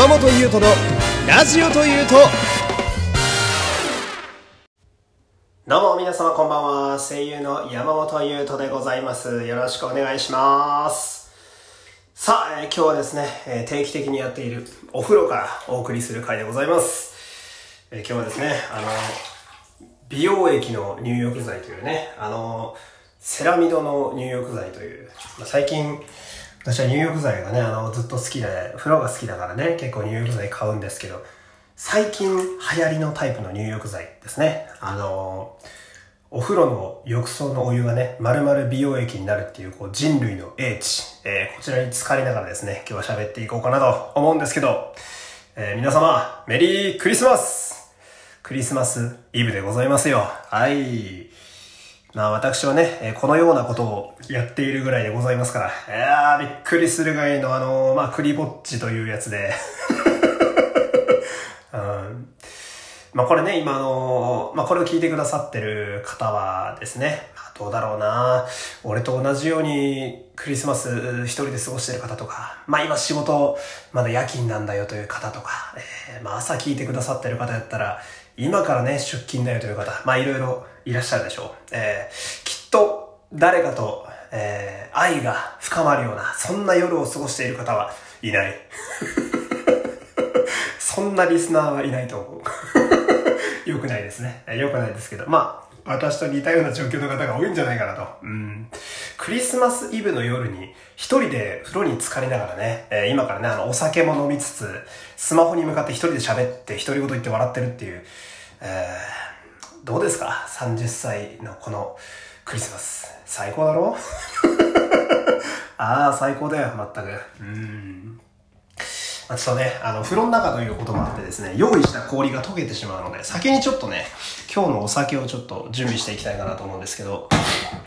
山本優斗のラジオというと。どうも皆様こんばんは。声優の山本優斗でございます。よろしくお願いします。さあ、えー今日はですね、えー定期的にやっているお風呂からお送りする回でございます、えー今日はですねあの美容液の入浴剤というね、あの、セラミドの入浴剤という、まあ、最近、私は入浴剤がね、あの、ずっと好きで、風呂が好きだからね、結構入浴剤買うんですけど、最近流行りのタイプの入浴剤ですね。あの、お風呂の浴槽のお湯がね、丸々美容液になるっていう、こう、人類の英知、えーこちらに浸かりながらですね、今日は喋っていこうかなと思うんですけど、えー皆様、メリークリスマスクリスマスイブでございますよ。はい。まあ私はね、このようなことをやっているぐらいでございますから、いやーびっくりするがいのあのーまあクリぼっちというやつで、うん。まあこれね、今のまあこれを聞いてくださってる方はですね、どうだろうな俺と同じようにクリスマス一人で過ごしてる方とか、まあ今仕事まだ夜勤なんだよという方とか、えーまあ朝聞いてくださってる方やったら、今からね、出勤だよという方、まあいろいろいらっしゃるでしょう。えーきっと誰かと、えー愛が深まるような、そんな夜を過ごしている方はいない。そんなリスナーはいないと思う。良くないですね。良くないですけど。まあ、私と似たような状況の方が多いんじゃないかなと。うん。クリスマスイブの夜に一人で風呂に浸かりながらね、えー今からね、あの、お酒も飲みつつ、スマホに向かって一人で喋って、独り言言って笑ってるっていう、えーどうですか ?30 歳のこのクリスマス。最高だろ？ああ、最高だよ、まったく。うん。あ、ちょっとね、あの、風呂の中ということもあってですね、用意した氷が溶けてしまうので、先にちょっとね、今日のお酒をちょっと準備していきたいかなと思うんですけど、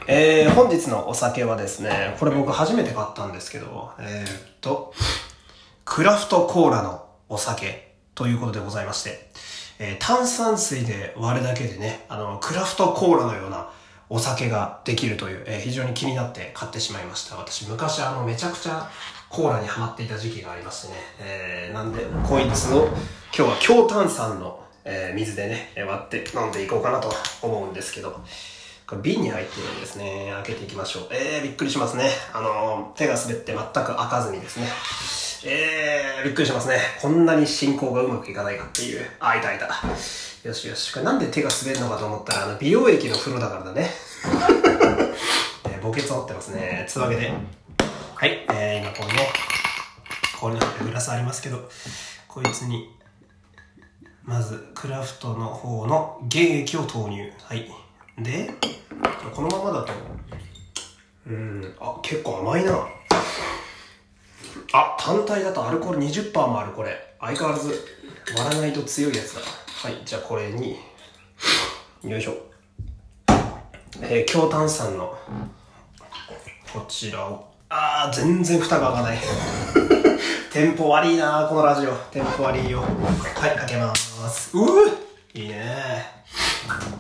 えー、本日のお酒はですね、これ僕初めて買ったんですけど、えー、っと、クラフトコーラのお酒ということでございまして、えー炭酸水で割るだけでね、あの、クラフトコーラのようなお酒ができるという、えー非常に気になって買ってしまいました。私昔あの、めちゃくちゃコーラにハマっていた時期がありましてね、えーなんで、こいつを今日は強炭酸の、えー水でね、割って飲んでいこうかなと思うんですけど、これ瓶に入ってるんですね。開けていきましょう。えー、びっくりしますね。あのー手が滑って全く開かずにですね。えー、びっくりしますね。こんなに進行がうまくいかないかっていう。あ、いたいた。よしよし。これなんで手が滑るのかと思ったら、あの、美容液の風呂だからだね。えー、墓穴をってますね。つわけで。はい、えー、今このね、ここにグラスありますけど、こいつに、まず、クラフトの方の原液を投入。はい。で、このままだと、うん、あ、結構甘いな。あ、単体だとアルコール20%もある、これ。相変わらず割らないと強いやつだ。はい、じゃあこれに、よいしょ。えー、強炭酸の、こちらを。あー、全然蓋が開かない。テンポ悪いなこのラジオ。テンポ悪いよ。はい、開けます。うぅいいね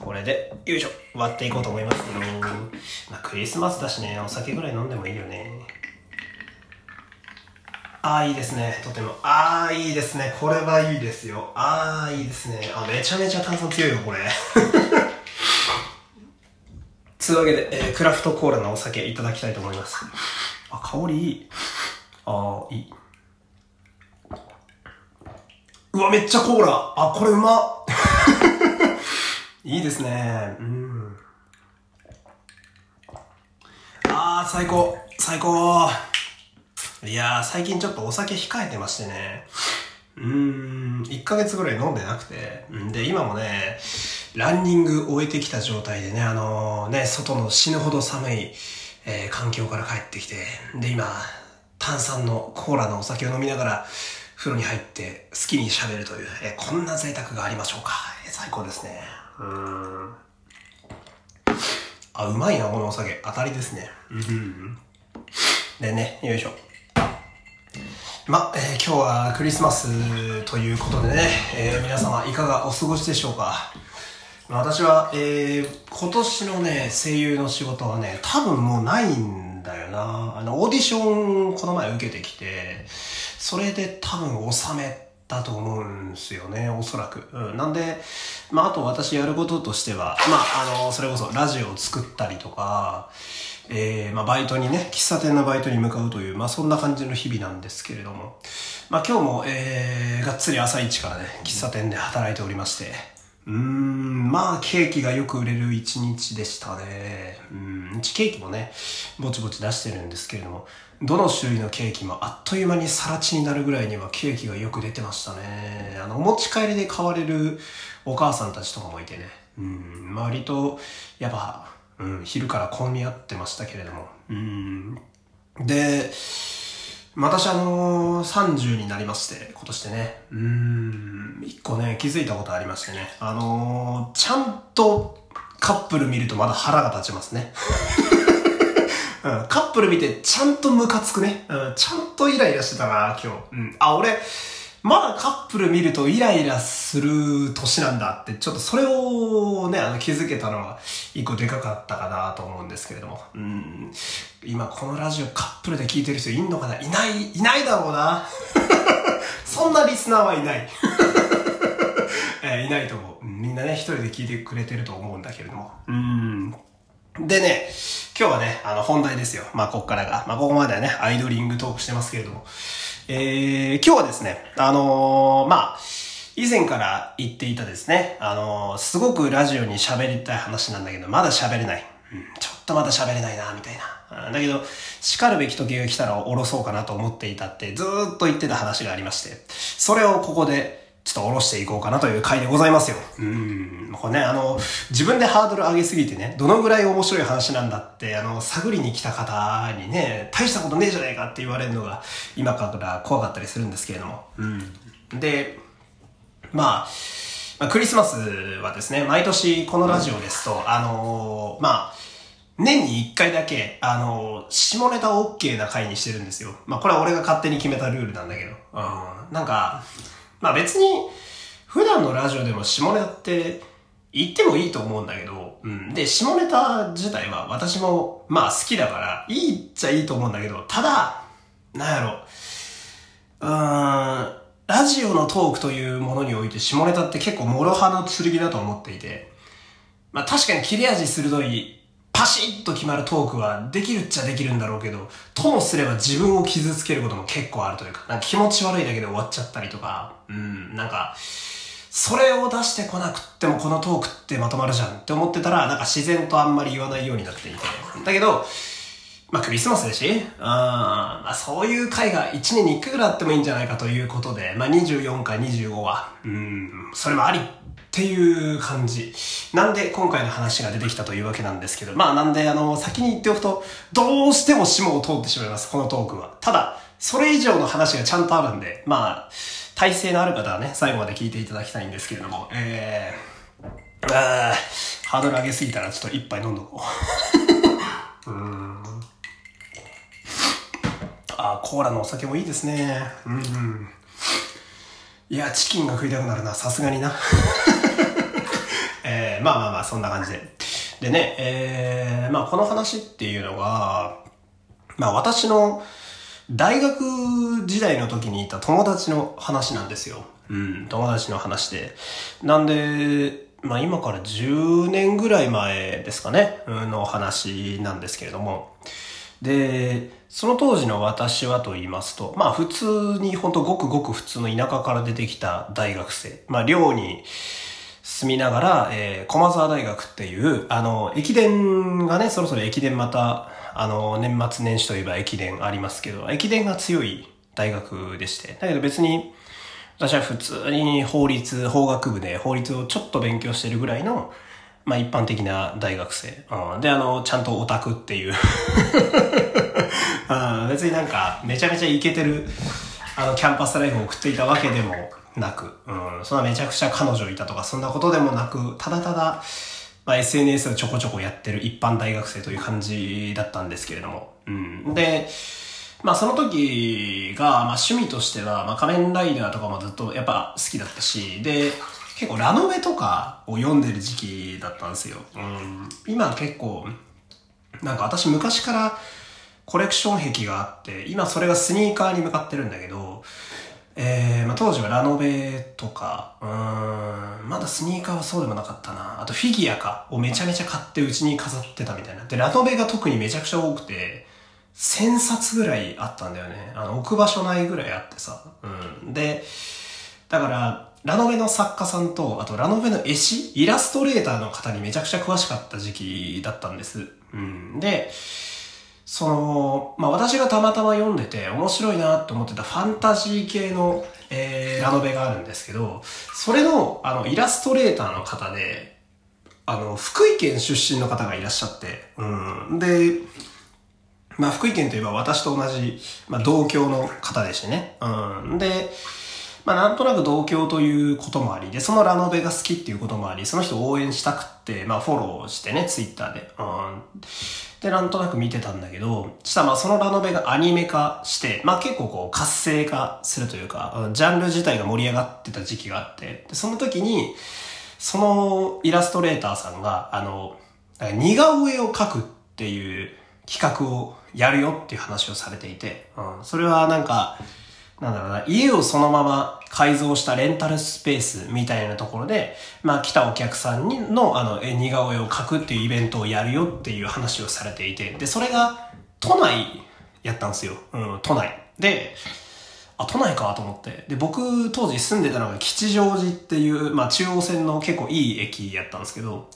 これで、よいしょ、割っていこうと思いますよ。まあ、クリスマスだしね、お酒ぐらい飲んでもいいよね。ああ、いいですね。とても。ああ、いいですね。これはいいですよ。ああ、いいですね。あ、めちゃめちゃ炭酸強いよ、これ。つうわけで、えークラフトコーラのお酒いただきたいと思います。香りいい。ああ、いい。うわ、めっちゃコーラ。あ、これうま。いいですね。うん。あー、最高。最高。いやー、最近ちょっとお酒控えてましてね。うーん、1ヶ月ぐらい飲んでなくて。で、今もね、ランニング終えてきた状態でね、あのね、外の死ぬほど寒い、えー環境から帰ってきて、で、今、炭酸のコーラのお酒を飲みながら、風呂に入って好きに喋るという、えーこんな贅沢がありましょうか。えー最高ですね。うん。あ、うまいな、このお酒。当たりですね。でね、よいしょ。ま、えー今日はクリスマスということでね、えー皆様いかがお過ごしでしょうか私は、えー今年のね、声優の仕事はね、多分もうないんだよな。あの、オーディションこの前受けてきて、それで多分収めたと思うんですよね、おそらく。うん、なんで、まあ、あと私やることとしては、まあ、あの、それこそラジオを作ったりとか、えー、まあ、バイトにね、喫茶店のバイトに向かうという、まあ、そんな感じの日々なんですけれども、まあ、今日も、えー、がっつり朝一からね、喫茶店で働いておりまして、うーん、まあ、ケーキがよく売れる一日でしたね。うん、うちケーキもね、ぼちぼち出してるんですけれども、どの種類のケーキもあっという間にさら地になるぐらいにはケーキがよく出てましたね。あの、お持ち帰りで買われるお母さんたちとかもいてね。うん、割と、やっぱ、うん、昼から混み合ってましたけれども。うん。で、私あのー、30になりまして、今年でね。うん、一個ね、気づいたことありましてね。あのー、ちゃんとカップル見るとまだ腹が立ちますね。うん、カップル見てちゃんとムカつくね。うん、ちゃんとイライラしてたな、今日。うん。あ、俺、まだカップル見るとイライラする年なんだって、ちょっとそれをね、あの気づけたのが一個でかかったかなと思うんですけれども。うん。今このラジオカップルで聞いてる人いんのかな？いない、いないだろうな。そんなリスナーはいない。えー、いないと思う。みんなね、一人で聞いてくれてると思うんだけれども。うん。でね、今日はね、あの本題ですよ。まあ、こっからが。まあ、ここまではね、アイドリングトークしてますけれども。えー、今日はですね、あのー、まあ、以前から言っていたですね、あのー、すごくラジオに喋りたい話なんだけど、まだ喋れない。うん、ちょっとまだ喋れないな、みたいな。だけど、叱るべき時が来たら降ろそうかなと思っていたって、ずっと言ってた話がありまして、それをここでちょっと下ろしていこうかなという回でございますよ。うん。これね、あの、自分でハードル上げすぎてね、どのぐらい面白い話なんだって、あの、探りに来た方にね、大したことねえじゃねえかって言われるのが、今から怖かったりするんですけれども。うん。で、まあ、まあ、クリスマスはですね、毎年このラジオですと、あのー、まあ、年に一回だけ、あのー、下ネタ OK な回にしてるんですよ。まあ、これは俺が勝手に決めたルールなんだけど。うん。なんか、まあ別に、普段のラジオでも下ネタって言ってもいいと思うんだけど、うん。で、下ネタ自体は私もまあ好きだから、いいっちゃいいと思うんだけど、ただ、なんやろ、うーん、ラジオのトークというものにおいて下ネタって結構諸刃の剣だと思っていて、まあ確かに切れ味鋭いパシッと決まるトークはできるっちゃできるんだろうけど、ともすれば自分を傷つけることも結構あるというか、なんか気持ち悪いだけで終わっちゃったりとか、うん、なんか、それを出してこなくってもこのトークってまとまるじゃんって思ってたら、なんか自然とあんまり言わないようになっていて。だけど、まあクリスマスだし、あまあそういう回が1年に1回ぐらいあってもいいんじゃないかということで、まあ24か25は、うん、それもありっていう感じ。なんで今回の話が出てきたというわけなんですけど、まあなんであの、先に言っておくと、どうしても下を通ってしまいます、このトークは。ただ、それ以上の話がちゃんとあるんで、まあ、体制のある方はね、最後まで聞いていただきたいんですけれども、えー、あーハードル上げすぎたらちょっと一杯飲んどこう。うーん。あコーラのお酒もいいですね。うん、うん。いや、チキンが食いたくなるな、さすがにな。えー、まあまあまあ、そんな感じで。でね、えー、まあこの話っていうのが、まあ私の大学時代の時にいた友達の話なんですよ。うん、友達の話で。なんで、まあ今から10年ぐらい前ですかね、の話なんですけれども。で、その当時の私はと言いますと、まあ普通に本当ごくごく普通の田舎から出てきた大学生。まあ寮に住みながら、えー、駒沢大学っていう、あの、駅伝がね、そろそろ駅伝また、あの、年末年始といえば駅伝ありますけど、駅伝が強い大学でして。だけど別に、私は普通に法律、法学部で法律をちょっと勉強してるぐらいの、まあ一般的な大学生。うん、で、あの、ちゃんとオタクっていう うん。別になんか、めちゃめちゃイケてる、あの、キャンパスライフを送っていたわけでもなく、うん。そんなめちゃくちゃ彼女いたとか、そんなことでもなく、ただただ、まあ、SNS をちょこちょこやってる一般大学生という感じだったんですけれども。うん。で、まあその時が、まあ趣味としては、まあ仮面ライダーとかもずっとやっぱ好きだったし、で、結構ラノベとかを読んでる時期だったんですよ。うん。今結構、なんか私昔からコレクション壁があって、今それがスニーカーに向かってるんだけど、えー、まあ、当時はラノベとか、うん、まだスニーカーはそうでもなかったな。あとフィギュアか、をめちゃめちゃ買ってうちに飾ってたみたいな。で、ラノベが特にめちゃくちゃ多くて、1000冊ぐらいあったんだよね。あの、置く場所ないぐらいあってさ。うん。で、だから、ラノベの作家さんと、あとラノベの絵師イラストレーターの方にめちゃくちゃ詳しかった時期だったんです。うん。で、その、まあ、私がたまたま読んでて面白いなと思ってたファンタジー系の、えー、ラノベがあるんですけど、それの、あの、イラストレーターの方で、あの、福井県出身の方がいらっしゃって、うん。で、まあ、福井県といえば私と同じ、まあ、同郷の方でしてね。うん。で、まあ、なんとなく同郷ということもあり、で、そのラノベが好きっていうこともあり、その人を応援したくって、まあ、フォローしてね、ツイッターで。うん。で、なんとなく見てたんだけど、したらまあ、そのラノベがアニメ化して、まあ、結構こう、活性化するというか、ジャンル自体が盛り上がってた時期があって、で、その時に、そのイラストレーターさんが、あの、似顔絵を描くっていう企画をやるよっていう話をされていて、うん、それはなんか、なんだろうな、家をそのまま改造したレンタルスペースみたいなところで、まあ来たお客さんにの、あの、似顔絵を描くっていうイベントをやるよっていう話をされていて、で、それが都内やったんですよ。うん、都内。で、あ、都内かと思って。で、僕当時住んでたのが吉祥寺っていう、まあ中央線の結構いい駅やったんですけど、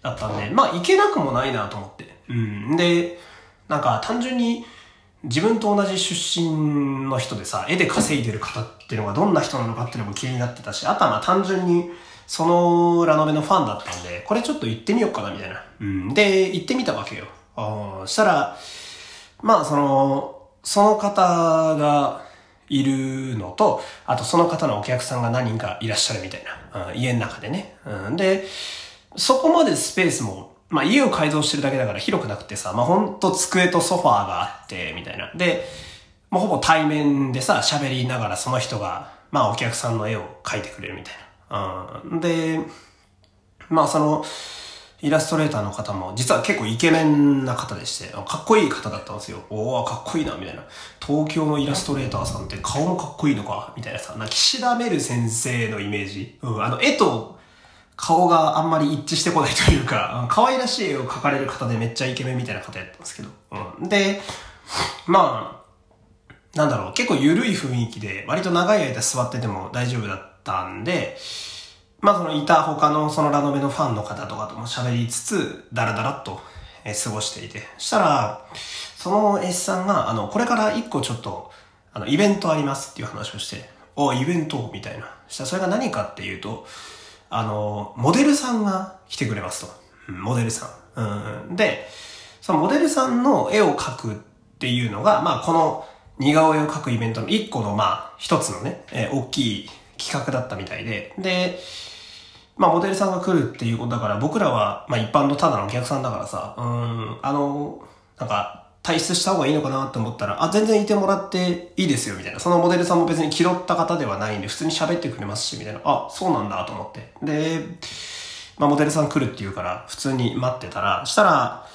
だったんで、まあ行けなくもないなと思って。うん。で、なんか単純に、自分と同じ出身の人でさ、絵で稼いでる方っていうのがどんな人なのかっていうのも気になってたし、あとはまあ単純に、そのラノベのファンだったんで、これちょっと行ってみようかなみたいな。うん。で、行ってみたわけよ。あしたら、まあその、その方がいるのと、あとその方のお客さんが何人かいらっしゃるみたいな。うん、家の中でね。うん、で、そこまでスペースもまあ家を改造してるだけだから広くなくてさ、まあほんと机とソファーがあって、みたいな。で、もうほぼ対面でさ、喋りながらその人が、まあお客さんの絵を描いてくれるみたいな。うん。で、まあその、イラストレーターの方も、実は結構イケメンな方でして、かっこいい方だったんですよ。おおかっこいいな、みたいな。東京のイラストレーターさんって顔もかっこいいのか、みたいなさ、な岸田メル先生のイメージ。うん、あの、絵と顔があんまり一致してこないというか、可愛らしい絵を描かれる方でめっちゃイケメンみたいな方やったんですけど。うん、で、まあ、なんだろう、結構緩い雰囲気で、割と長い間座ってても大丈夫だったんで、まあそのいた他のそのラノベのファンの方とかとも喋りつつ、ダラダラっと過ごしていて。そしたら、その絵師さんが、あの、これから一個ちょっと、あの、イベントありますっていう話をして、おイベントみたいな。したらそれが何かっていうと、あの、モデルさんが来てくれますと。モデルさん。で、そのモデルさんの絵を描くっていうのが、まあこの似顔絵を描くイベントの一個のまあ一つのね、え、大きい企画だったみたいで、で、まあモデルさんが来るっていうことだから僕らはまあ一般のただのお客さんだからさ、うん、あの、なんか退出した方がいいのかなって思ったら、あ、全然いてもらっていいですよ、みたいな。そのモデルさんも別に気取った方ではないんで、普通に喋ってくれますし、みたいな。あ、そうなんだと思って。で、まあ、モデルさん来るって言うから、普通に待ってたら、したら、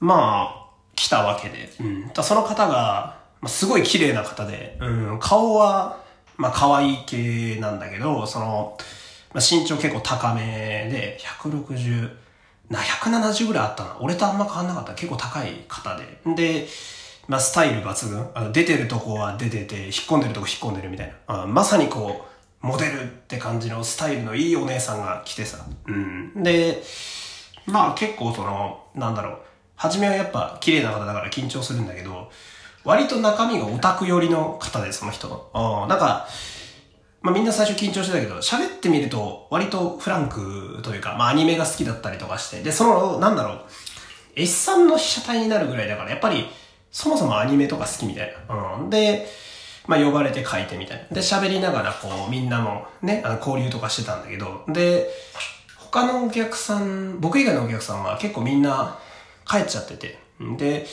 まあ、来たわけで。うん。だその方が、まあ、すごい綺麗な方で、うん、顔は、まあ、可愛い系なんだけど、その、まあ、身長結構高めで、160、な、170ぐらいあったな。俺とあんま変わんなかった。結構高い方で。で、まあ、スタイル抜群。あの出てるとこは出てて、引っ込んでるとこ引っ込んでるみたいな。あまさにこう、モデルって感じのスタイルのいいお姉さんが来てさ。うん。で、まあ結構その、なんだろう。初めはやっぱ綺麗な方だから緊張するんだけど、割と中身がオタク寄りの方で、その人の。あなんか、まあみんな最初緊張してたけど、喋ってみると割とフランクというか、まあアニメが好きだったりとかして、で、その、なんだろう、絵師さんの被写体になるぐらいだから、やっぱり、そもそもアニメとか好きみたいな。うん。で、まあ呼ばれて書いてみたいな。で、喋りながらこう、みんなもね、あの交流とかしてたんだけど、で、他のお客さん、僕以外のお客さんは結構みんな帰っちゃってて、で、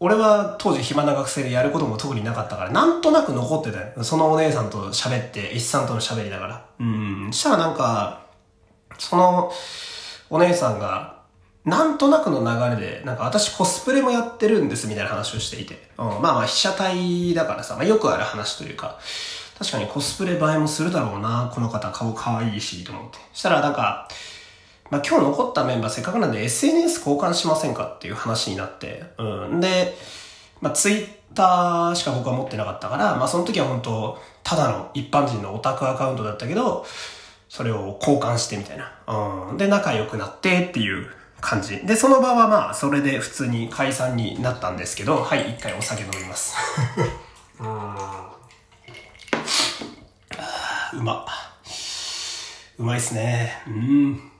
俺は当時暇な学生でやることも特になかったから、なんとなく残ってたよ。そのお姉さんと喋って、一さんとの喋りながら。うん。したらなんか、そのお姉さんが、なんとなくの流れで、なんか私コスプレもやってるんですみたいな話をしていて。うん、まあまあ被写体だからさ、まあよくある話というか、確かにコスプレ映えもするだろうな、この方顔可愛いし、と思って。したらなんか、まあ今日残ったメンバーせっかくなんで SNS 交換しませんかっていう話になって、うん。で、まあツイッターしか僕は持ってなかったから、まあその時は本当ただの一般人のオタクアカウントだったけど、それを交換してみたいな。うん。で、仲良くなってっていう感じ。で、その場はまあ、それで普通に解散になったんですけど、はい、一回お酒飲みます。うん。うま。うまいっすね。うん。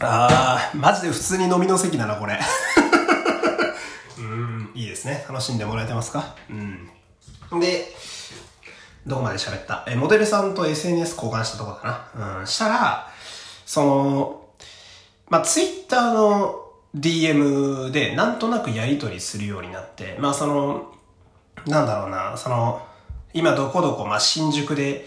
あー、マジで普通に飲みの席だな、これ。うん、いいですね。楽しんでもらえてますか？うん。で、どこまで喋った？え、モデルさんと SNS 交換したとこだな。うん、したら、その、まあ、ツイッターの DM でなんとなくやり取りするようになって、まあその、なんだろうな、その、今どこどこ、まあ新宿で、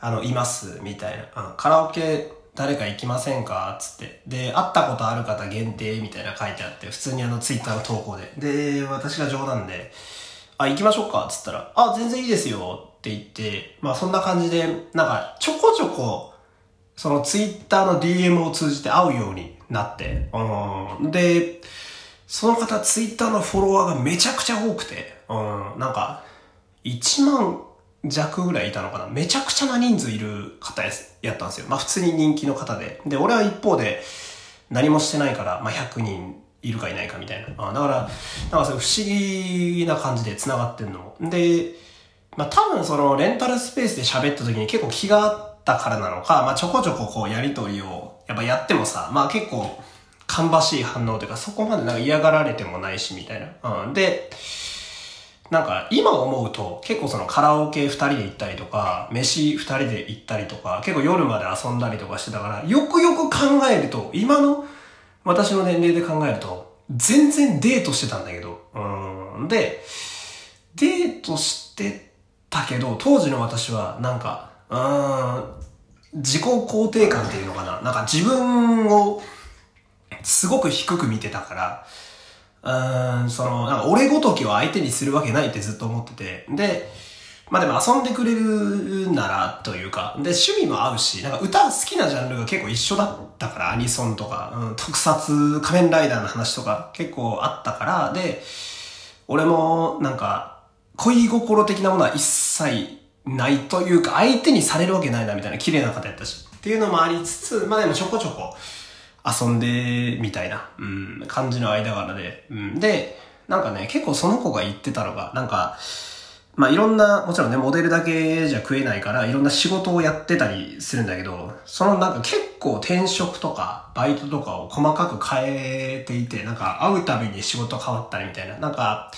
あの、います、みたいな。カラオケ誰か行きませんか？つって。で、会ったことある方限定みたいな書いてあって、普通にあのツイッターの投稿で。で、私が冗談で、あ、行きましょうか？つったら、あ、全然いいですよって言って、まあそんな感じで、なんかちょこちょこそのツイッターの DM を通じて会うようになって、うん、で、その方ツイッターのフォロワーがめちゃくちゃ多くて、うん、なんか、1万弱ぐらいいたのかなめちゃくちゃな人数いる方やったんですよ。まあ普通に人気の方で。で、俺は一方で何もしてないから、まあ100人いるかいないかみたいな。あだから、なんかそれ不思議な感じで繋がってんの。で、まあ多分そのレンタルスペースで喋った時に結構気があって、ったからなのか、まあちょこちょここうやりとりをやっぱやってもさ、まあ結構芳しい反応というかそこまでなんか嫌がられてもないしみたいな。うん。で、なんか今思うと結構そのカラオケ二人で行ったりとか、飯二人で行ったりとか、結構夜まで遊んだりとかしてたから、よくよく考えると、今の私の年齢で考えると、全然デートしてたんだけど、うん。で、デートしてたけど、当時の私はなんか、うん、自己肯定感っていうのかな。なんか自分をすごく低く見てたから、うん、その、なんか俺ごときを相手にするわけないってずっと思ってて。で、まあでも遊んでくれるならというか、で、趣味も合うし、なんか歌好きなジャンルが結構一緒だったから、アニソンとか、うん、特撮、仮面ライダーの話とか結構あったから、で、俺もなんか恋心的なものは一切ないというか、相手にされるわけないなみたいな綺麗な方やったし。っていうのもありつつ、まあでもちょこちょこ遊んで、みたいな、うん、感じの間柄で、うん。で、なんかね、結構その子が言ってたのが、なんか、まあいろんな、もちろんね、モデルだけじゃ食えないから、いろんな仕事をやってたりするんだけど、そのなんか結構転職とか、バイトとかを細かく変えていて、なんか会うたびに仕事変わったりみたいな、なんか、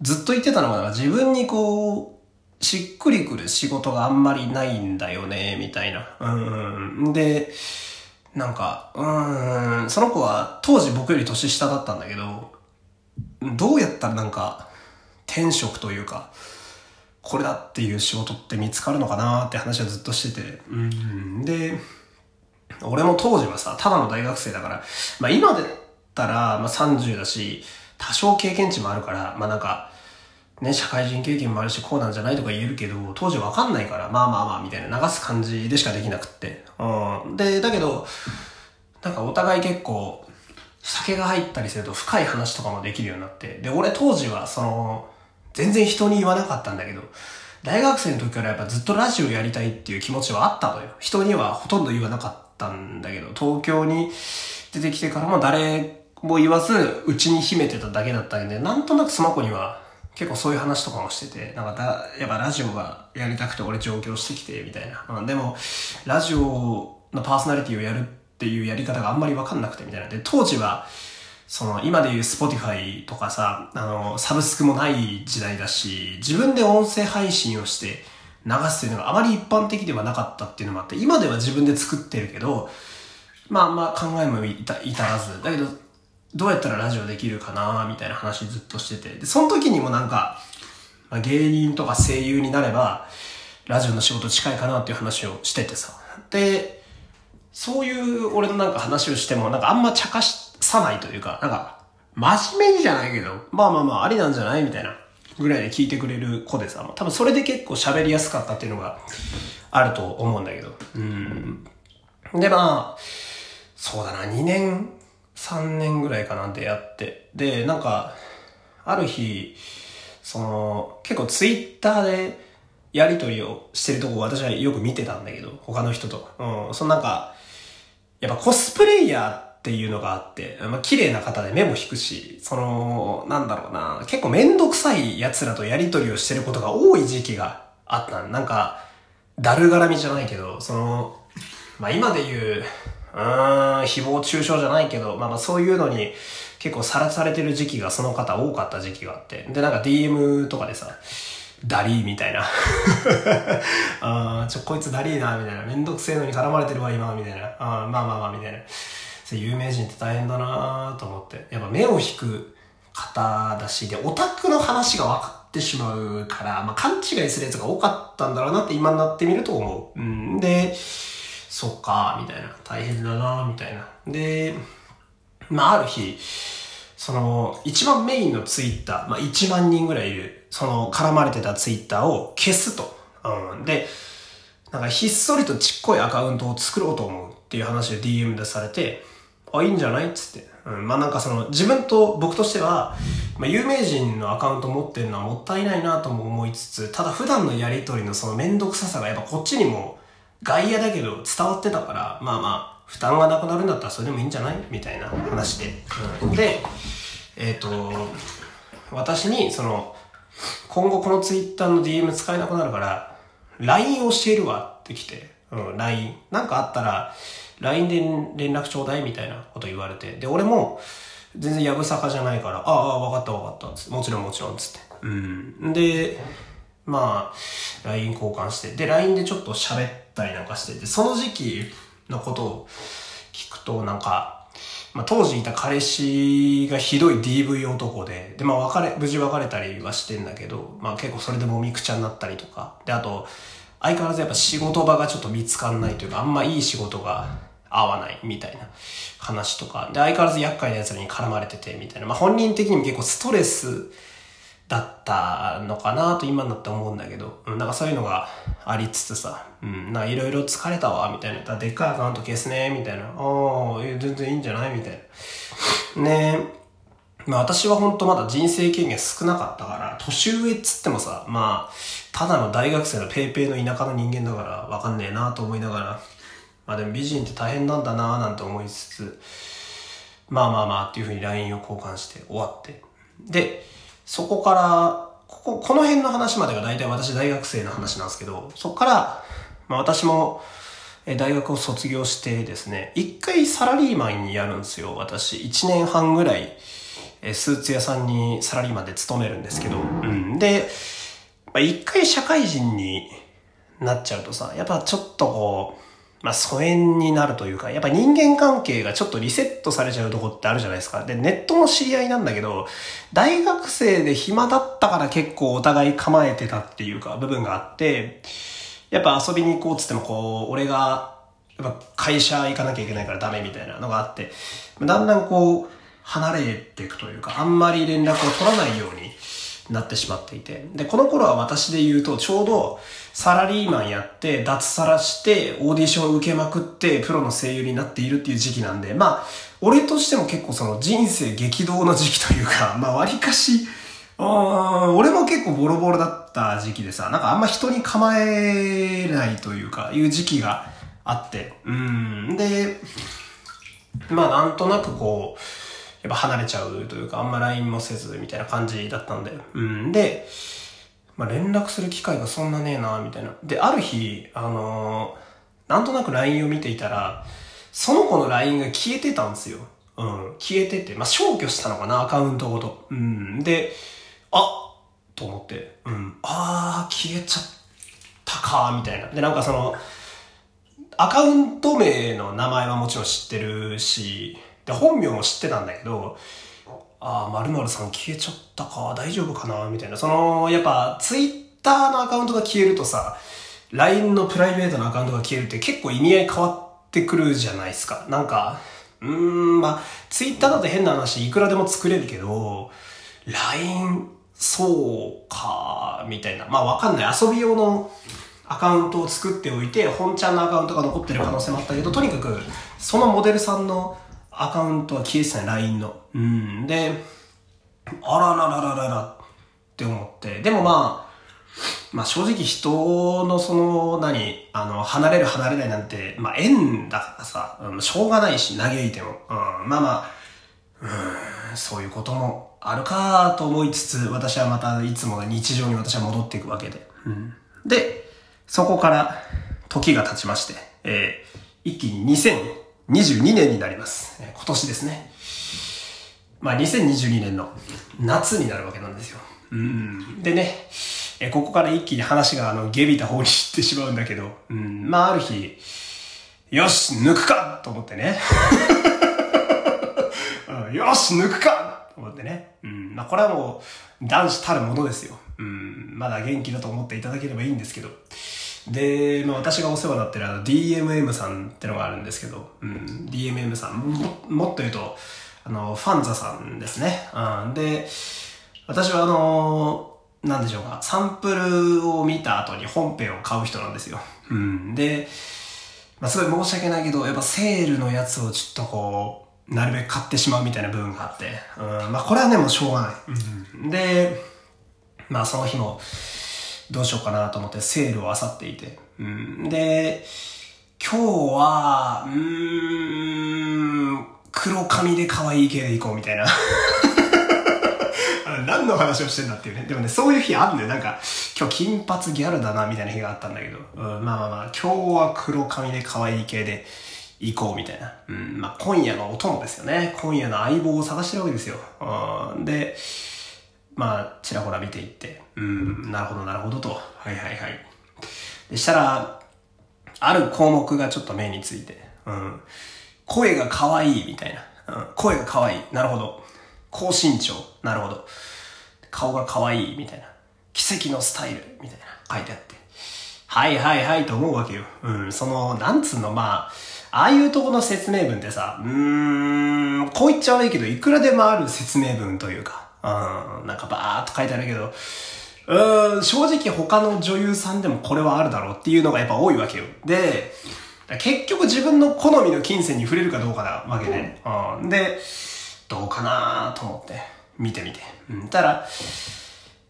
ずっと言ってたのが、自分にこう、しっくりくる仕事があんまりないんだよね、みたいな。うん。で、なんか、うーん、その子は当時僕より年下だったんだけど、どうやったらなんか、転職というか、これだっていう仕事って見つかるのかなって話はずっとしてて。うん。で、俺も当時はさ、ただの大学生だから、まあ今だったら、まあ30だし、多少経験値もあるから、まあなんか、ね、社会人経験もあるし、こうなんじゃないとか言えるけど、当時わかんないから、まあまあまあ、みたいな流す感じでしかできなくって。うん。で、だけど、なんかお互い結構、酒が入ったりすると深い話とかもできるようになって。で、俺当時は、その、全然人に言わなかったんだけど、大学生の時からやっぱずっとラジオやりたいっていう気持ちはあったのよ。人にはほとんど言わなかったんだけど、東京に出てきてからも誰も言わず、うちに秘めてただけだったんで、なんとなくその子には結構そういう話とかもしてて、なんかだ、やっぱラジオがやりたくて俺上京してきて、みたいな。うん、でも、ラジオのパーソナリティをやるっていうやり方があんまりわかんなくて、みたいな。で、当時は、その、今でいう Spotify とかさ、あの、サブスクもない時代だし、自分で音声配信をして流すっていうのがあまり一般的ではなかったっていうのもあって、今では自分で作ってるけど、まあまあ考えも至らず。だけど、どうやったらラジオできるかなみたいな話ずっとしてて。で、その時にもなんか、まあ、芸人とか声優になれば、ラジオの仕事近いかなっていう話をしててさ。で、そういう俺のなんか話をしても、なんかあんま茶化さないというか、なんか、真面目にじゃないけど、まあまあまあ、ありなんじゃないみたいな、ぐらいで聞いてくれる子でさ、多分それで結構喋りやすかったっていうのがあると思うんだけど。うん。で、まあ、そうだな、2年、3年ぐらいかな、出会って。で、なんか、ある日、その、結構ツイッターでやりとりをしてるとこ私はよく見てたんだけど、他の人と。うん、そのなんか、やっぱコスプレイヤーっていうのがあって、まあ綺麗な方で目も引くし、その、なんだろうな、結構めんどくさい奴らとやりとりをしてることが多い時期があったなんか、だるがらみじゃないけど、その、まあ今で言う、うーん、誹謗中傷じゃないけど、まあまあそういうのに結構さらされてる時期がその方多かった時期があって。で、なんか DM とかでさ、ダリーみたいな。あちょ、こいつダリーな、みたいな。めんどくせえのに絡まれてるわ、今、みたいな。あまあまあまあ、みたいな。有名人って大変だなと思って。やっぱ目を引く方だし、で、オタクの話が分かってしまうから、まあ勘違いするやつが多かったんだろうなって今になってみると思う。うん。で、そっか、みたいな。大変だなみたいな。で、まあある日、その、一番メインのツイッター、まあ1万人ぐらいいる、その絡まれてたツイッターを消すと。うん。で、なんかひっそりとちっこいアカウントを作ろうと思うっていう話で DM でされて、あ、いいんじゃない？っつって。うん、まあなんかその、自分と僕としては、まあ有名人のアカウント持ってるのはもったいないなとも思いつつ、ただ普段のやりとりのそのめんどくささがやっぱこっちにも外野だけど伝わってたから、まあまあ、負担がなくなるんだったらそれでもいいんじゃない？みたいな話で。うん、で、えっ、ー、と、私に、その、今後このツイッターの DM 使えなくなるから、LINE 教えるわって来て、うん、LINE。なんかあったら、LINE で連絡ちょうだいみたいなこと言われて。で、俺も、全然やぶさかじゃないから、ああ、わかったわかった。もちろんもちろん、つって。うん。で、まあ、LINE 交換して。で、LINE でちょっと喋ったりなんかしてて、その時期のことを聞くと、なんか、まあ、当時いた彼氏がひどい DV 男で、で、まあ、別れ、無事別れたりはしてんだけど、まあ、結構それでもみくちゃになったりとか。で、あと、相変わらずやっぱ仕事場がちょっと見つかんないというか、あんまいい仕事が合わないみたいな話とか。で、相変わらず厄介な奴らに絡まれててみたいな。まあ、本人的にも結構ストレスだったのかなと今になって思うんだけど、なんかそういうのがありつつさ、うん、なんかいろいろ疲れたわ、みたいな。でっかいアカウント消すね、みたいな。ああ、全然いいんじゃない？みたいな。ねまあ私は本当まだ人生経験少なかったから、年上っつってもさ、まあ、ただの大学生のペーペーの田舎の人間だからわかんねえなと思いながら、まあでも美人って大変なんだななんて思いつつ、まあまあまあっていうふうに LINE を交換して終わって。で、そこから、ここ、この辺の話までが大体私大学生の話なんですけど、そこから、まあ私も、え大学を卒業してですね、一回サラリーマンにやるんですよ。私、一年半ぐらい、えスーツ屋さんにサラリーマンで勤めるんですけど、うん。で、まあ、一回社会人になっちゃうとさ、やっぱちょっとこう、まあ疎遠になるというか、やっぱ人間関係がちょっとリセットされちゃうとこってあるじゃないですか。で、ネットの知り合いなんだけど、大学生で暇だったから結構お互い構えてたっていうか、部分があって、やっぱ遊びに行こうっつってもこう、俺が、やっぱ会社行かなきゃいけないからダメみたいなのがあって、だんだんこう、離れていくというか、あんまり連絡を取らないようになってしまっていて。で、この頃は私で言うと、ちょうど、サラリーマンやって、脱サラして、オーディションを受けまくって、プロの声優になっているっていう時期なんで、まあ、俺としても結構その人生激動の時期というか、まあ割かし、うん俺も結構ボロボロだった時期でさ、なんかあんま人に構えないというか、いう時期があって、うん。で、まあなんとなくこう、やっぱ離れちゃうというか、あんま LINE もせずみたいな感じだったんで。うん。で、まあ、連絡する機会がそんなねえなみたいな。で、ある日、あのー、なんとなく LINE を見ていたら、その子の LINE が消えてたんですよ。うん。消えてて、まあ、消去したのかな、アカウントごと。うん。で、あと思って、うん。あー、消えちゃったか、みたいな。で、なんかその、アカウント名の名前はもちろん知ってるし、で、本名も知ってたんだけど、ああ、〇〇さん消えちゃったか、大丈夫かな、みたいな。その、やっぱ、ツイッターのアカウントが消えるとさ、LINE のプライベートのアカウントが消えるって結構意味合い変わってくるじゃないですか。なんか、うーん、まあ、ツイッターだと変な話いくらでも作れるけど、LINE、そうか、みたいな。まあわかんない。遊び用のアカウントを作っておいて、本ちゃんのアカウントが残ってる可能性もあったけど、とにかく、そのモデルさんのアカウントは消えてたね、LINE の。うん。で、あららららららって思って。でもまあ、まあ正直人のその、何、あの、離れる離れないなんて、まあ縁だからさ、うんしょうがないし、嘆いても。うん、まあまあ、うん、そういうこともあるかと思いつつ、私はまたいつもの日常に私は戻っていくわけで。うん、で、そこから時が経ちまして、えー、一気に2000 2022年になります。今年ですね。まあ2022年の夏になるわけなんですよ。うん。でね、えここから一気に話があの、ゲビた方に行ってしまうんだけど、うん。まあある日、よし、抜くかと思ってね。よし、抜くかと思ってね。うん。まあこれはもう、男子たるものですよ。うん。まだ元気だと思っていただければいいんですけど。で、まあ私がお世話になってるあの DMM さんってのがあるんですけど、うん。DMM さん、ももっと言うと、あの、ファンザさんですね。うん。で、私はあのなんでしょうか、サンプルを見た後に本編を買う人なんですよ。うん。で、まあ、すごい申し訳ないけど、やっぱセールのやつをちょっとこう、なるべく買ってしまうみたいな部分があって、うん、まあこれはね、もうしょうがない。うん、で、まあその日も、どうしようかなと思ってセールを漁っていて、うん、で、今日は、うーん、黒髪で可愛い系で行こうみたいな。何の話をしてんだっていうね。でもね、そういう日あるんだよ。なんか、今日金髪ギャルだな、みたいな日があったんだけど。うん、まあまあまあ、今日は黒髪で可愛い系で行こう、みたいな。うん、まあ今夜のお供ですよね。今夜の相棒を探してるわけですよ。うん、で、まあ、ちらほら見ていって。うん、なるほど、なるほどと。はいはいはい。でしたら、ある項目がちょっと目について。うん。声が可愛いみたいな。うん。声が可愛い。なるほど。高身長。なるほど。顔が可愛いみたいな。奇跡のスタイルみたいな。書いてあって。はいはいはいと思うわけよ。うん。その、なんつうの、まあ、ああいうとこの説明文ってさ、うーん、こう言っちゃ悪いけど、いくらでもある説明文というか、うん、なんかバーっと書いてあるけど、うーん、正直他の女優さんでもこれはあるだろうっていうのがやっぱ多いわけよ。で、結局自分の好みの金銭に触れるかどうかなわけで。うん、で、どうかなと思って見てみて。うん、たら、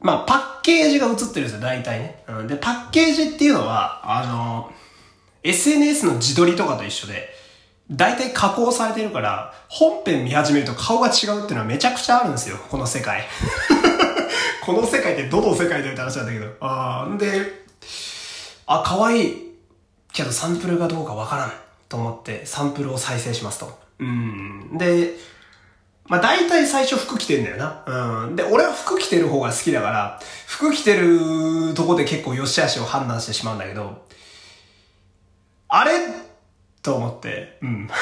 まあパッケージが映ってるんですよ、大体ね。うん、で、パッケージっていうのは、あの、SNS の自撮りとかと一緒で、大体加工されてるから、本編見始めると顔が違うっていうのはめちゃくちゃあるんですよ、この世界。この世界ってどの世界だよって話なんだけど。あんで、あ、可愛い。けどサンプルがどうかわからん。と思って、サンプルを再生しますと。うん。で、まあ大体最初服着てんだよな。うん。で、俺は服着てる方が好きだから、服着てるとこで結構良し悪しを判断してしまうんだけど、あれと思って、うん。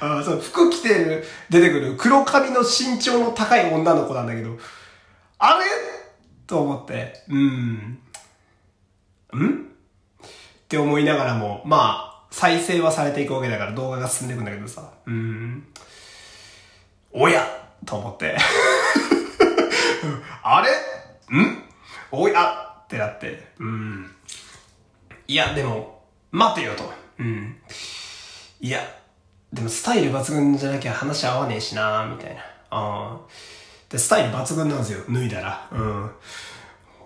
あそう、服着てる、出てくる黒髪の身長の高い女の子なんだけど、あれ？と思って、うん。ん？って思いながらも、まあ、再生はされていくわけだから動画が進んでいくんだけどさ、うん。おやと思って。あれ？ん？おやってなって、うん。いや、でも、待てよと。うん。いや、でもスタイル抜群じゃなきゃ話合わねえしなみたいな。あーで、スタイル抜群なんですよ、脱いだら。うん。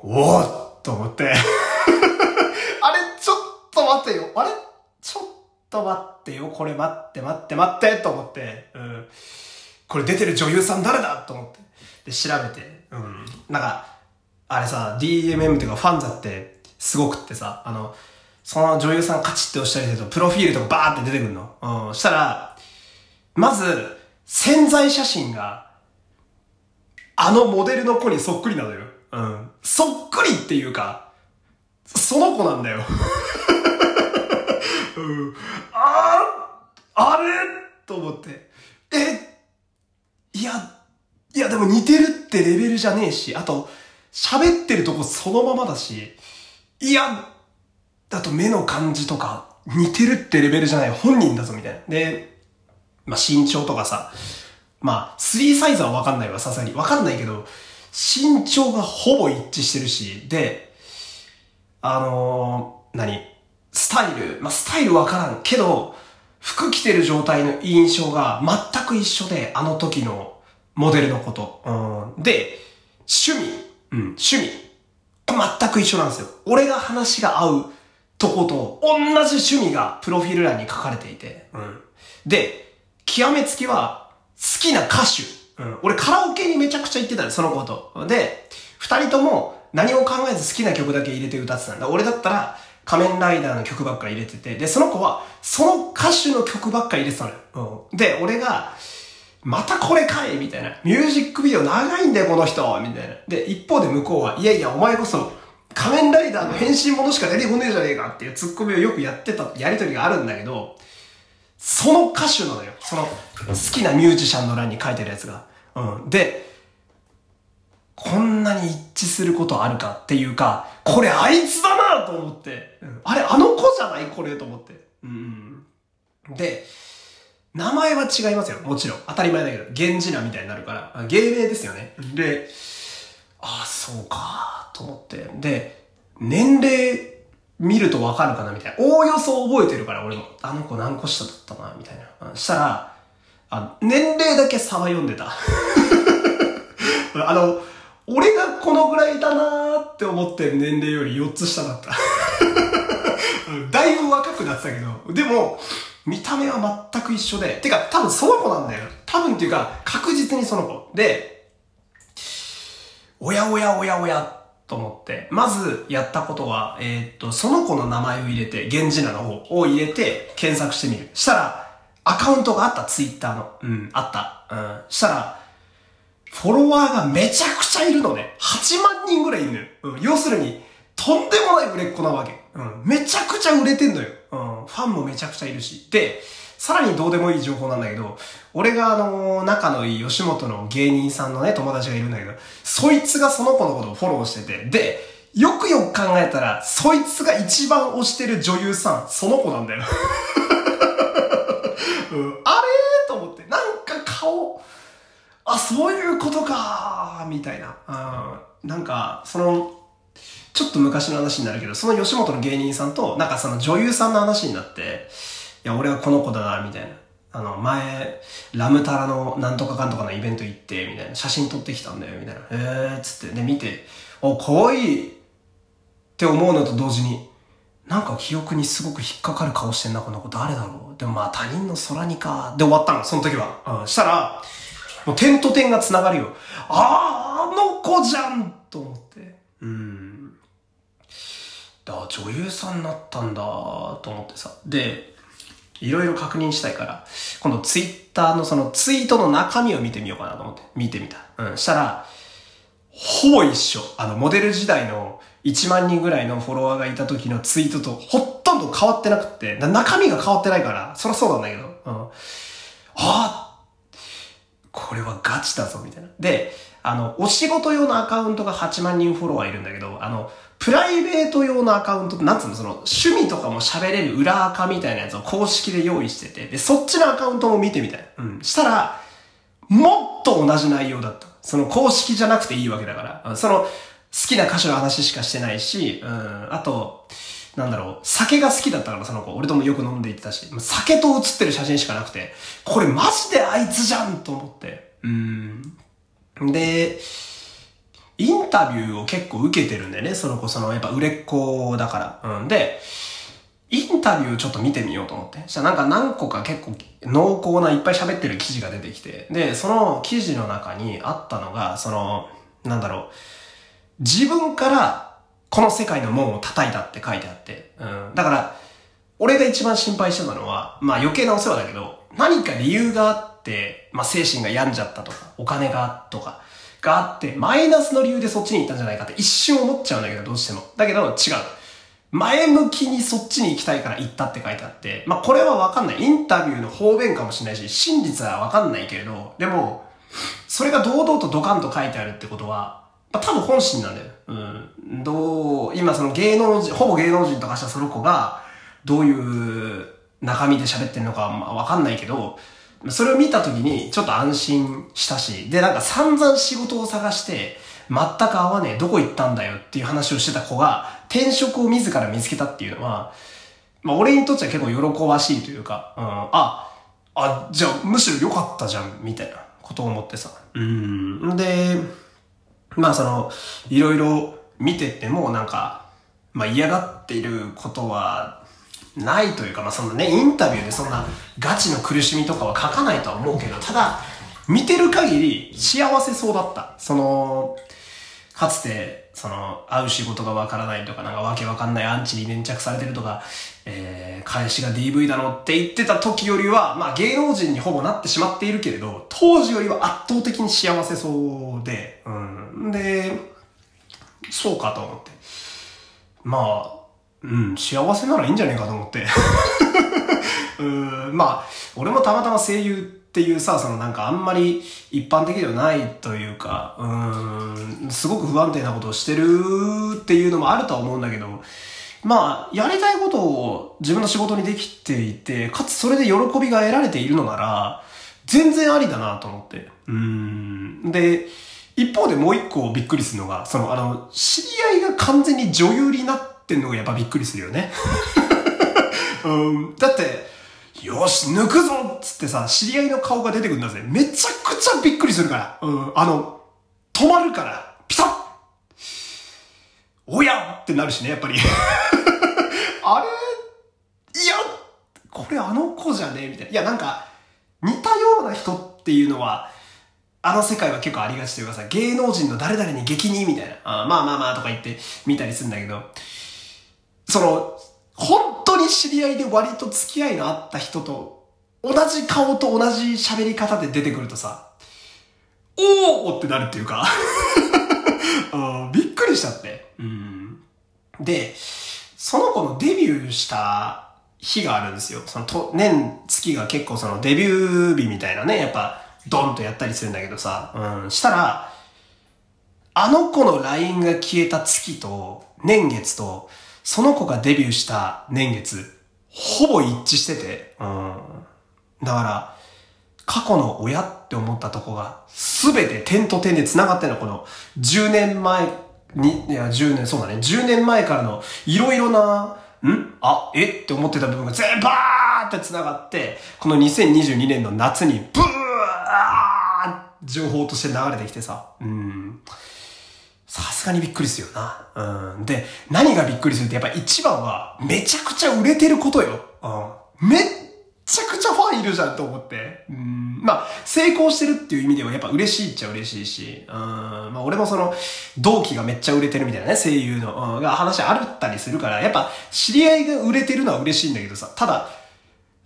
おーっと思って。あれ、ちょっと待ってよ。あれ？ちょっと待ってよ。これ待って待って待ってと思って。うん。これ出てる女優さん誰だ？と思って。で、調べて。うん。なんか、あれさ、DMM っていうかファンザってすごくってさ、あの、その女優さんカチッて押したりすると、プロフィールとかバーって出てくるの。うん。したら、まず、潜在写真が、あのモデルの子にそっくりなのよ。うん。そっくりっていうか、その子なんだよ。うん。ああ、あれ？と思って。えいや、いやでも似てるってレベルじゃねえし、あと、喋ってるとこそのままだし、いや、あと目の感じとか、似てるってレベルじゃない、本人だぞ、みたいな。で、まあ、身長とかさ、まあ、3サイズはわかんないわ、さすがに。わかんないけど、身長がほぼ一致してるし、で、あのー、何？スタイル、まあ、スタイルわからんけど、服着てる状態の印象が全く一緒で、あの時のモデルのこと。うん、で、趣味、うん、趣味。全く一緒なんですよ。俺が話が合うとこと同じ趣味がプロフィール欄に書かれていて。うん、で、極めつきはきな歌手。うん、俺カラオケにめちゃくちゃ行ってたよ、そのこと。で、二人とも何も考えず好きな曲だけ入れて歌ってたんだ。俺だったら、仮面ライダーの曲ばっかり入れてて、で、その子は、その歌手の曲ばっかり入れてたのよ。うん。で、俺が、またこれかいみたいな。ミュージックビデオ長いんだよ、この人みたいな。で、一方で向こうは、いやいや、お前こそ、仮面ライダーの変身ものしか出てこねえじゃねえかっていうツッコミをよくやってた、やりとりがあるんだけど、その歌手なのよ。その、好きなミュージシャンの欄に書いてるやつが。うん。で、こんなに一致することあるかっていうか、これあいつだなと思って、うん、あれあの子じゃない？これと思って。うん。で、名前は違いますよ。もちろん。当たり前だけど。源氏名みたいになるから。芸名ですよね。で、ああ、そうか、と思って。で、年齢見るとわかるかなみたいな。おおよそ覚えてるから、俺も。あの子何個下だったな、みたいな。したら、あ年齢だけ差は読んでた。あの、俺がこのぐらいだなーって思ってる年齢より4つ下だった。だいぶ若くなってたけど、でも、見た目は全く一緒で、てか多分その子なんだよ。多分っていうか、確実にその子。で、おやおやおやおやと思って、まずやったことは、えー、っと、その子の名前を入れて、源氏名の方を入れて検索してみる。したら、アカウントがあった、ツイッターの。うん、あった。うん。したら、フォロワーがめちゃくちゃいるのね。8万人ぐらいいるのよ。うん。要するに、とんでもない売れっ子なわけ。うん。めちゃくちゃ売れてんのよ。うん。ファンもめちゃくちゃいるし。で、さらにどうでもいい情報なんだけど、俺があの、仲のいい吉本の芸人さんのね、友達がいるんだけど、そいつがその子のことをフォローしてて、で、よくよく考えたら、そいつが一番推してる女優さん、その子なんだよ。うん、あれと思って、なんか顔、あ、そういうことかみたいな。うん。なんか、その、ちょっと昔の話になるけど、その吉本の芸人さんと、なんかその女優さんの話になって、や、俺はこの子だな、みたいな。あの、前、ラムタラのなんとかかんとかのイベント行って、みたいな。写真撮ってきたんだよ、みたいな。えー、つって。で、見て、お、可愛いって思うのと同時に、なんか記憶にすごく引っかかる顔してんな、この子誰だろう。でもまあ他人の空にか。で終わったの、その時は。うん。したら、もう点と点が繋がるよ。ああ、あの子じゃんと思って。うん。だ女優さんになったんだと思ってさ。で、いろいろ確認したいから、今度ツイッターのそのツイートの中身を見てみようかなと思って。見てみた。うん。したら、ほぼ一緒。あの、モデル時代の1万人ぐらいのフォロワーがいた時のツイートとほとんど変わってなくって、中身が変わってないから、そりゃそうなんだけど。うん。ああこれはガチだぞ、みたいな。で、あの、お仕事用のアカウントが8万人フォロワーいるんだけど、あの、プライベート用のアカウントってなんつうの、その、趣味とかも喋れる裏アカみたいなやつを公式で用意してて、で、そっちのアカウントも見てみたい。うん。したら、もっと同じ内容だった。その公式じゃなくていいわけだから。その、好きな歌手の話しかしてないし、うん、あと、なんだろう、酒が好きだったからその子、俺ともよく飲んでいってたし、酒と写ってる写真しかなくて、これマジであいつじゃんと思って。うん。で、インタビューを結構受けてるんだよね、その子、その、やっぱ売れっ子だから。うん。で、インタビューちょっと見てみようと思って。そしたらなんか何個か結構濃厚ないっぱい喋ってる記事が出てきて、で、その記事の中にあったのが、その、なんだろう、自分からこの世界の門を叩いたって書いてあって。うん。だから、俺が一番心配してたのは、まあ余計なお世話だけど、何か理由があって、まあ精神が病んじゃったとか、お金がとか、があって、マイナスの理由でそっちに行ったんじゃないかって一瞬思っちゃうんだけど、どうしても。だけど違う。前向きにそっちに行きたいから行ったって書いてあって、まあこれはわかんない。インタビューの方便かもしれないし、真実はわかんないけれど、でも、それが堂々とドカンと書いてあるってことは、まあ、多分本心なんだよ。うん。どう、今その芸能人、ほぼ芸能人とかしたその子が、どういう中身で喋ってるのかまあわかんないけど、それを見た時にちょっと安心したし、で、なんか散々仕事を探して、全く合わねえ、どこ行ったんだよっていう話をしてた子が、転職を自ら見つけたっていうのは、まあ俺にとっては結構喜ばしいというか、うん、あ、あ、じゃあむしろ良かったじゃん、みたいなことを思ってさ。うん。で、まあその、いろいろ見ててもなんか、まあ嫌がっていることはないというか、まあそんなね、インタビューでそんなガチの苦しみとかは書かないとは思うけど、ただ、見てる限り幸せそうだった。その、かつて、その、会う仕事がわからないとか、なんかわけわかんないアンチに粘着されてるとか、えー、彼氏が DV だのって言ってた時よりは、まあ芸能人にほぼなってしまっているけれど、当時よりは圧倒的に幸せそうで、うん。で、そうかと思って。まあ、うん、幸せならいいんじゃねえかと思って。うん、まあ、俺もたまたま声優っていうさ、そのなんかあんまり一般的ではないというか、うーん、すごく不安定なことをしてるっていうのもあるとは思うんだけど、まあ、やりたいことを自分の仕事にできていて、かつそれで喜びが得られているのなら、全然ありだなと思って。うん。で、一方でもう一個びっくりするのが、その、あの、知り合いが完全に女優になっってんのがやっぱびっくりするよね。うん、だって、よし、抜くぞっつってさ、知り合いの顔が出てくるんだぜ。めちゃくちゃびっくりするから。うん、あの、止まるから、ピタッおやってなるしね、やっぱり。あれいや、これあの子じゃね？えみたいな。いや、なんか、似たような人っていうのは、あの世界は結構ありがちというかさ、芸能人の誰々に激似？みたいな、あまあまあまあとか言って見たりするんだけど、その、本当に知り合いで割と付き合いのあった人と、同じ顔と同じ喋り方で出てくるとさ、おーってなるっていうか びっくりしちゃって。うん。で、その子のデビューした日があるんですよ。そのと、年、月が結構そのデビュー日みたいなね、やっぱ、ドンとやったりするんだけどさ、うん、したら、あの子の LINE が消えた月と、年月と、その子がデビューした年月、ほぼ一致してて、うん。だから、過去の親って思ったとこが、すべて点と点で繋がってるの、この、10年前に、いや、10年、そうだね、10年前からの、いろいろな、ん？あ、え？って思ってた部分が全部バーって繋がって、この2022年の夏に、ブー情報として流れてきてさ、うん。さすがにびっくりするよな。うん。で、何がびっくりするってやっぱ一番は、めちゃくちゃ売れてることよ。うん。めっちゃくちゃファンいるじゃんと思って。うん。まあ、成功してるっていう意味ではやっぱ嬉しいっちゃ嬉しいし、うん。まあ俺もその、同期がめっちゃ売れてるみたいなね、声優の、うん、が話あるったりするから、やっぱ知り合いが売れてるのは嬉しいんだけどさ、ただ、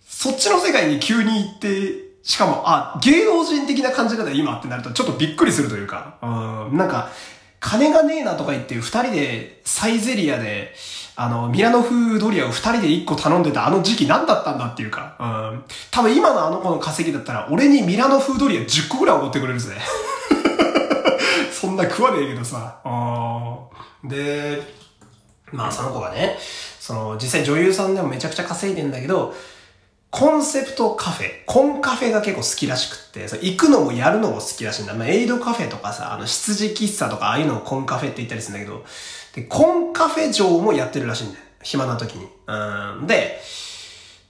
そっちの世界に急に行って、しかも、あ、芸能人的な感じなんだ今ってなるとちょっとびっくりするというか、うん、なんか、金がねえなとか言って二人でサイゼリアで、あの、ミラノ風ドリアを二人で一個頼んでたあの時期何だったんだっていうか、うん。多分今のあの子の稼ぎだったら、俺にミラノ風ドリア10個ぐらいおごってくれるぜ。そんな食わねえけどさ。で、まあその子がね、その、実際女優さんでもめちゃくちゃ稼いでんだけど、コンセプトカフェ、コンカフェが結構好きらしくって、そ行くのもやるのも好きらしいんだ。まあ、メイドカフェとかさ、あの、執事喫茶とかああいうのをコンカフェって言ったりするんだけど、で、コンカフェ嬢もやってるらしいんだよ。暇な時に。うん。で、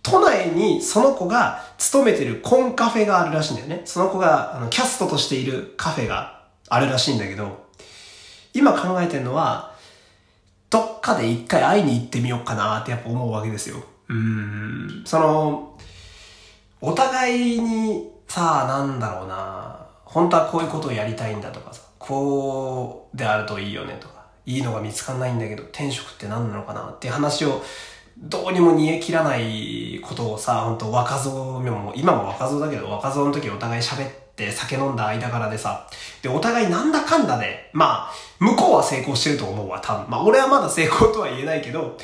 都内にその子が勤めてるコンカフェがあるらしいんだよね。その子が、あの、キャストとしているカフェがあるらしいんだけど、今考えてるのは、どっかで一回会いに行ってみようかなってやっぱ思うわけですよ。うん、その、お互いにさあなんだろうな、本当はこういうことをやりたいんだとかさ、こうであるといいよねとか、いいのが見つかんないんだけど、転職って何なのかなっていう話を、どうにも煮え切らないことをさ、本当若造も、今も若造だけど、若造の時お互い喋って酒飲んだ間柄でさ、で、お互いなんだかんだで、まあ、向こうは成功してると思うわ、多分。まあ、俺はまだ成功とは言えないけど、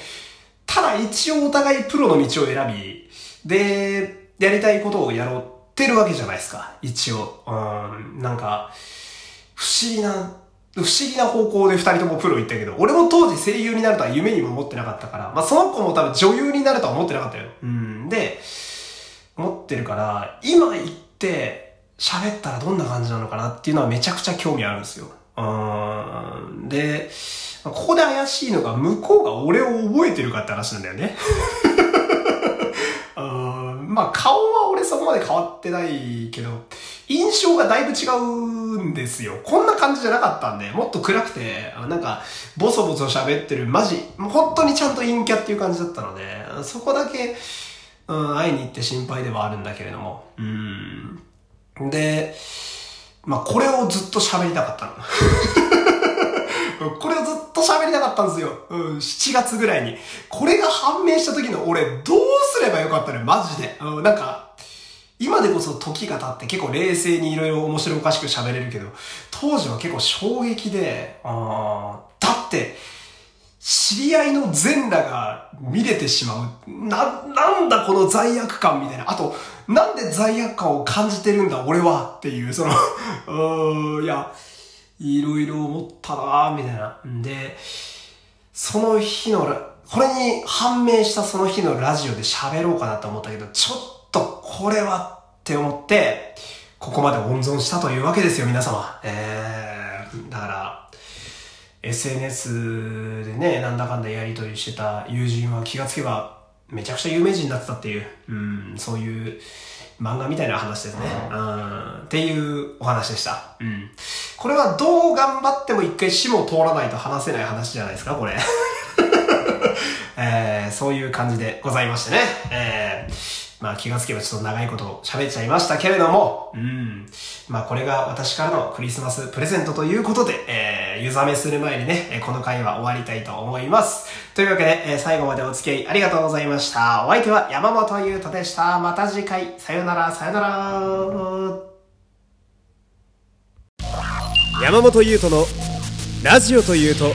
ただ一応お互いプロの道を選び、で、やりたいことをやろうってるわけじゃないですか。一応。うん、なんか、不思議な不思議な方向で二人ともプロ行ったけど、俺も当時声優になるとは夢にも思ってなかったから、まあその子も多分女優になるとは思ってなかったよ。うん。で、思ってるから、今行って喋ったらどんな感じなのかなっていうのはめちゃくちゃ興味あるんですよ。うん。で、ここで怪しいのが向こうが俺を覚えてるかって話なんだよね。まあ顔は俺そこまで変わってないけど、印象がだいぶ違うんですよ。こんな感じじゃなかったんで、もっと暗くて、なんか、ボソボソ喋ってる、マジ、もう本当にちゃんと陰キャっていう感じだったので、そこだけ、うん、会いに行って心配ではあるんだけれども。うん。で、まあこれをずっと喋りたかったの。これをずっと喋りたかったんですよ。うん、7月ぐらいに。これが判明した時の俺、どうすればよかったのよ、マジで。うん、なんか、今でこそ時が経って結構冷静にいろいろ面白おかしく喋れるけど、当時は結構衝撃で、あだって、知り合いの全裸が見れてしまう。な、なんだこの罪悪感みたいな。あと、なんで罪悪感を感じてるんだ俺はっていう、その うーん、いや、いろいろ思ったなみたいな。んで、その日の、これに判明したその日のラジオで喋ろうかなと思ったけど、ちょっとこれはって思って、ここまで温存したというわけですよ、皆様。えー、だから、SNS でね、なんだかんだやりとりしてた友人は気がつけば、めちゃくちゃ有名人になってたっていう、うん、そういう漫画みたいな話ですね。うん、っていうお話でした。うん。これはどう頑張っても一回死も通らないと話せない話じゃないですか、これ。えー、そういう感じでございましてね。えーまあ気がつけばちょっと長いこと喋っちゃいましたけれども、うん。まあこれが私からのクリスマスプレゼントということで、えー、湯冷めする前にね、この回は終わりたいと思います。というわけで、えー、最後までお付き合いありがとうございました。お相手は山本優斗でした。また次回、さよなら、さよなら。山本優斗のラジオというと、